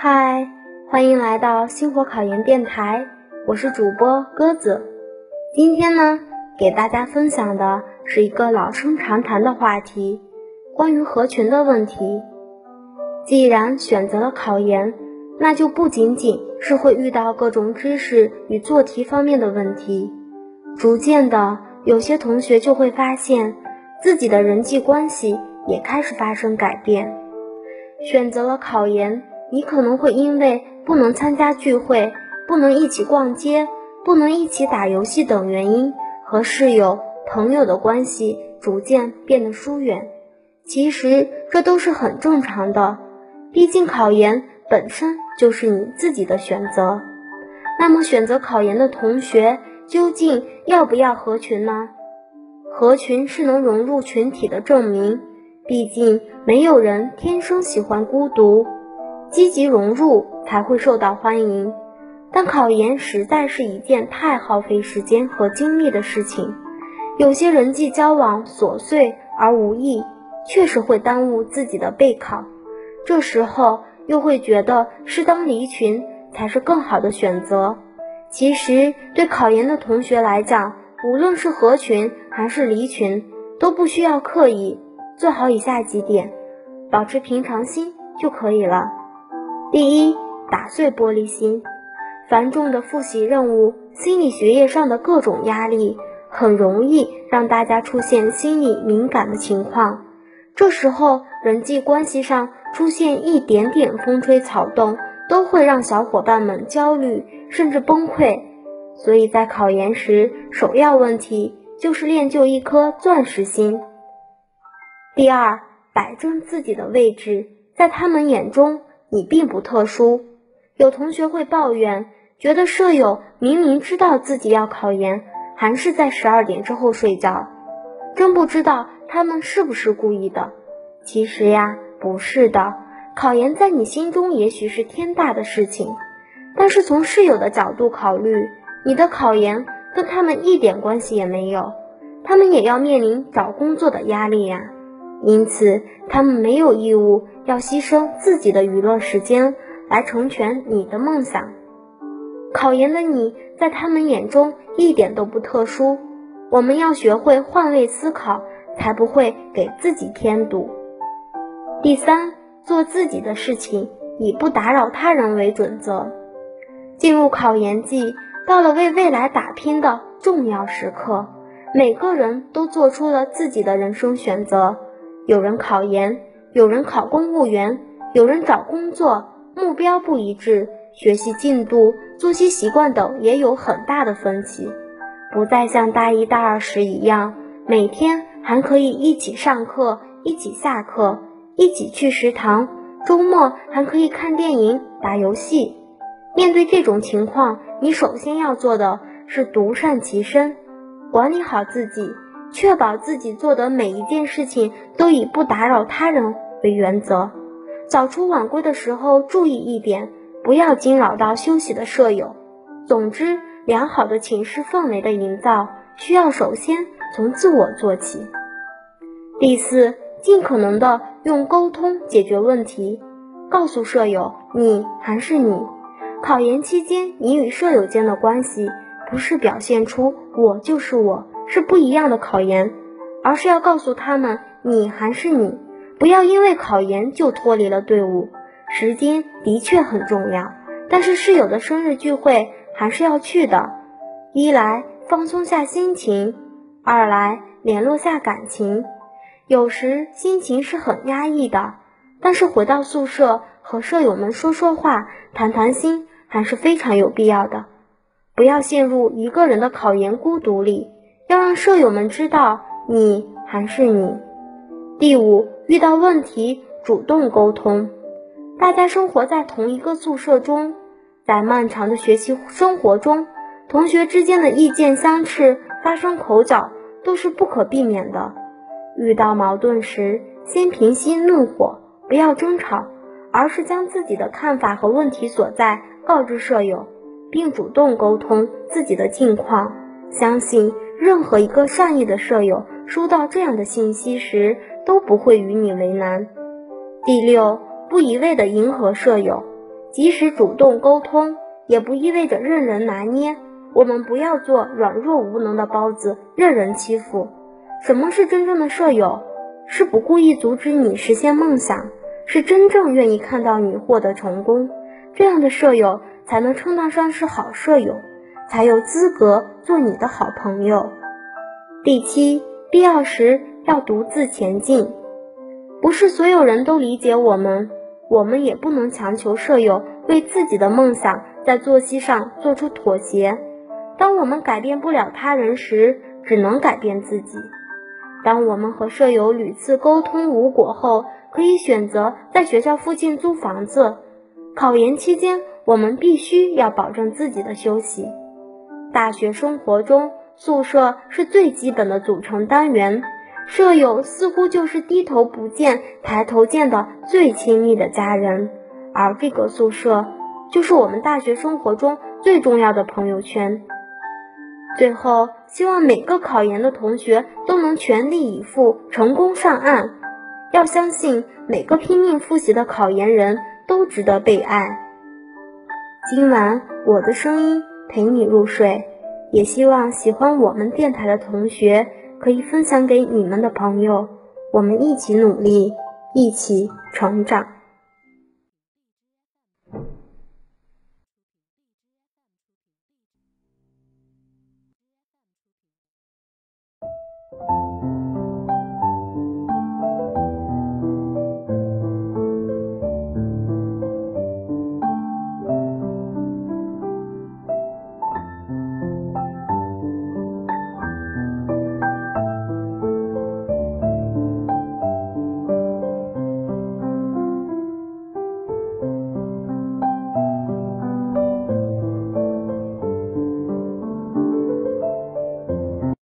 嗨，欢迎来到星火考研电台，我是主播鸽子。今天呢，给大家分享的是一个老生常谈的话题，关于合群的问题。既然选择了考研，那就不仅仅是会遇到各种知识与做题方面的问题，逐渐的，有些同学就会发现自己的人际关系也开始发生改变。选择了考研，你可能会因为不能参加聚会，不能一起逛街，不能一起打游戏等原因，和室友、朋友的关系逐渐变得疏远。其实这都是很正常的，毕竟考研本身就是你自己的选择。那么选择考研的同学究竟要不要合群呢？合群是能融入群体的证明，毕竟没有人天生喜欢孤独。积极融入才会受到欢迎，但考研实在是一件太耗费时间和精力的事情。有些人际交往琐碎而无益，确实会耽误自己的备考。这时候又会觉得适当离群才是更好的选择。其实对考研的同学来讲，无论是合群还是离群，都不需要刻意，做好以下几点，保持平常心就可以了。第一，打碎玻璃心。繁重的复习任务、心理学业上的各种压力，很容易让大家出现心理敏感的情况。这时候，人际关系上出现一点点风吹草动，都会让小伙伴们焦虑甚至崩溃。所以在考研时，首要问题就是练就一颗钻石心。第二，摆正自己的位置，在他们眼中。你并不特殊，有同学会抱怨，觉得舍友明明知道自己要考研，还是在十二点之后睡觉，真不知道他们是不是故意的。其实呀，不是的，考研在你心中也许是天大的事情，但是从室友的角度考虑，你的考研跟他们一点关系也没有，他们也要面临找工作的压力呀。因此，他们没有义务要牺牲自己的娱乐时间来成全你的梦想。考研的你在他们眼中一点都不特殊。我们要学会换位思考，才不会给自己添堵。第三，做自己的事情，以不打扰他人为准则。进入考研季，到了为未来打拼的重要时刻，每个人都做出了自己的人生选择。有人考研，有人考公务员，有人找工作，目标不一致，学习进度、作息习惯等也有很大的分歧，不再像大一、大二时一样，每天还可以一起上课、一起下课、一起去食堂，周末还可以看电影、打游戏。面对这种情况，你首先要做的是独善其身，管理好自己。确保自己做的每一件事情都以不打扰他人为原则。早出晚归的时候注意一点，不要惊扰到休息的舍友。总之，良好的寝室氛围的营造需要首先从自我做起。第四，尽可能的用沟通解决问题，告诉舍友你还是你。考研期间，你与舍友间的关系不是表现出我就是我。是不一样的考研，而是要告诉他们，你还是你，不要因为考研就脱离了队伍。时间的确很重要，但是室友的生日聚会还是要去的。一来放松下心情，二来联络下感情。有时心情是很压抑的，但是回到宿舍和舍友们说说话、谈谈心，还是非常有必要的。不要陷入一个人的考研孤独里。要让舍友们知道你还是你。第五，遇到问题主动沟通。大家生活在同一个宿舍中，在漫长的学习生活中，同学之间的意见相斥、发生口角都是不可避免的。遇到矛盾时，先平息怒火，不要争吵，而是将自己的看法和问题所在告知舍友，并主动沟通自己的近况。相信。任何一个善意的舍友收到这样的信息时，都不会与你为难。第六，不一味的迎合舍友，即使主动沟通，也不意味着任人拿捏。我们不要做软弱无能的包子，任人欺负。什么是真正的舍友？是不故意阻止你实现梦想，是真正愿意看到你获得成功。这样的舍友才能称得上是好舍友，才有资格做你的好朋友。第七，必要时要独自前进。不是所有人都理解我们，我们也不能强求舍友为自己的梦想在作息上做出妥协。当我们改变不了他人时，只能改变自己。当我们和舍友屡次沟通无果后，可以选择在学校附近租房子。考研期间，我们必须要保证自己的休息。大学生活中，宿舍是最基本的组成单元，舍友似乎就是低头不见抬头见的最亲密的家人，而这个宿舍就是我们大学生活中最重要的朋友圈。最后，希望每个考研的同学都能全力以赴，成功上岸。要相信，每个拼命复习的考研人都值得被爱。今晚，我的声音陪你入睡，也希望喜欢我们电台的同学可以分享给你们的朋友，我们一起努力，一起成长。